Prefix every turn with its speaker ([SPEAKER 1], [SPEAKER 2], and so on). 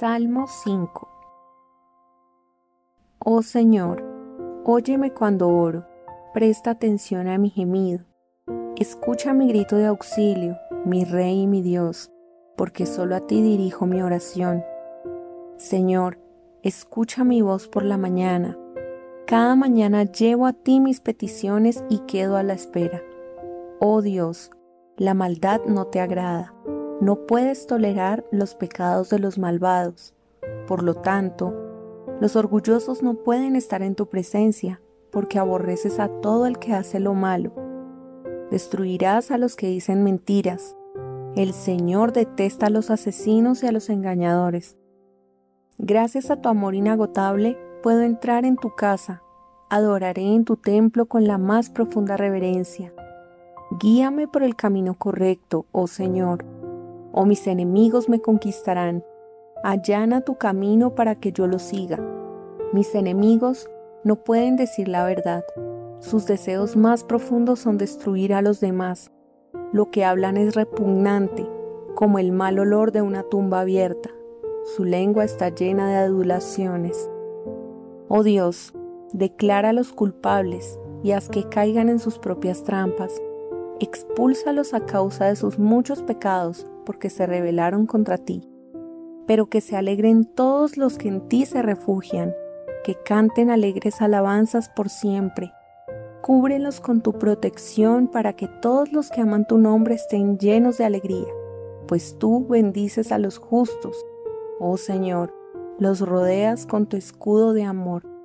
[SPEAKER 1] Salmo 5 Oh Señor, óyeme cuando oro, presta atención a mi gemido, escucha mi grito de auxilio, mi Rey y mi Dios, porque solo a ti dirijo mi oración. Señor, escucha mi voz por la mañana, cada mañana llevo a ti mis peticiones y quedo a la espera. Oh Dios, la maldad no te agrada no puedes tolerar los pecados de los malvados. Por lo tanto, los orgullosos no pueden estar en tu presencia, porque aborreces a todo el que hace lo malo. Destruirás a los que dicen mentiras. El Señor detesta a los asesinos y a los engañadores. Gracias a tu amor inagotable, puedo entrar en tu casa. Adoraré en tu templo con la más profunda reverencia. Guíame por el camino correcto, oh Señor o mis enemigos me conquistarán. Allana tu camino para que yo lo siga. Mis enemigos no pueden decir la verdad. Sus deseos más profundos son destruir a los demás. Lo que hablan es repugnante, como el mal olor de una tumba abierta. Su lengua está llena de adulaciones. Oh Dios, declara a los culpables y haz que caigan en sus propias trampas. Expúlsalos a causa de sus muchos pecados porque se rebelaron contra ti. Pero que se alegren todos los que en ti se refugian, que canten alegres alabanzas por siempre. Cúbrelos con tu protección para que todos los que aman tu nombre estén llenos de alegría, pues tú bendices a los justos. Oh Señor, los rodeas con tu escudo de amor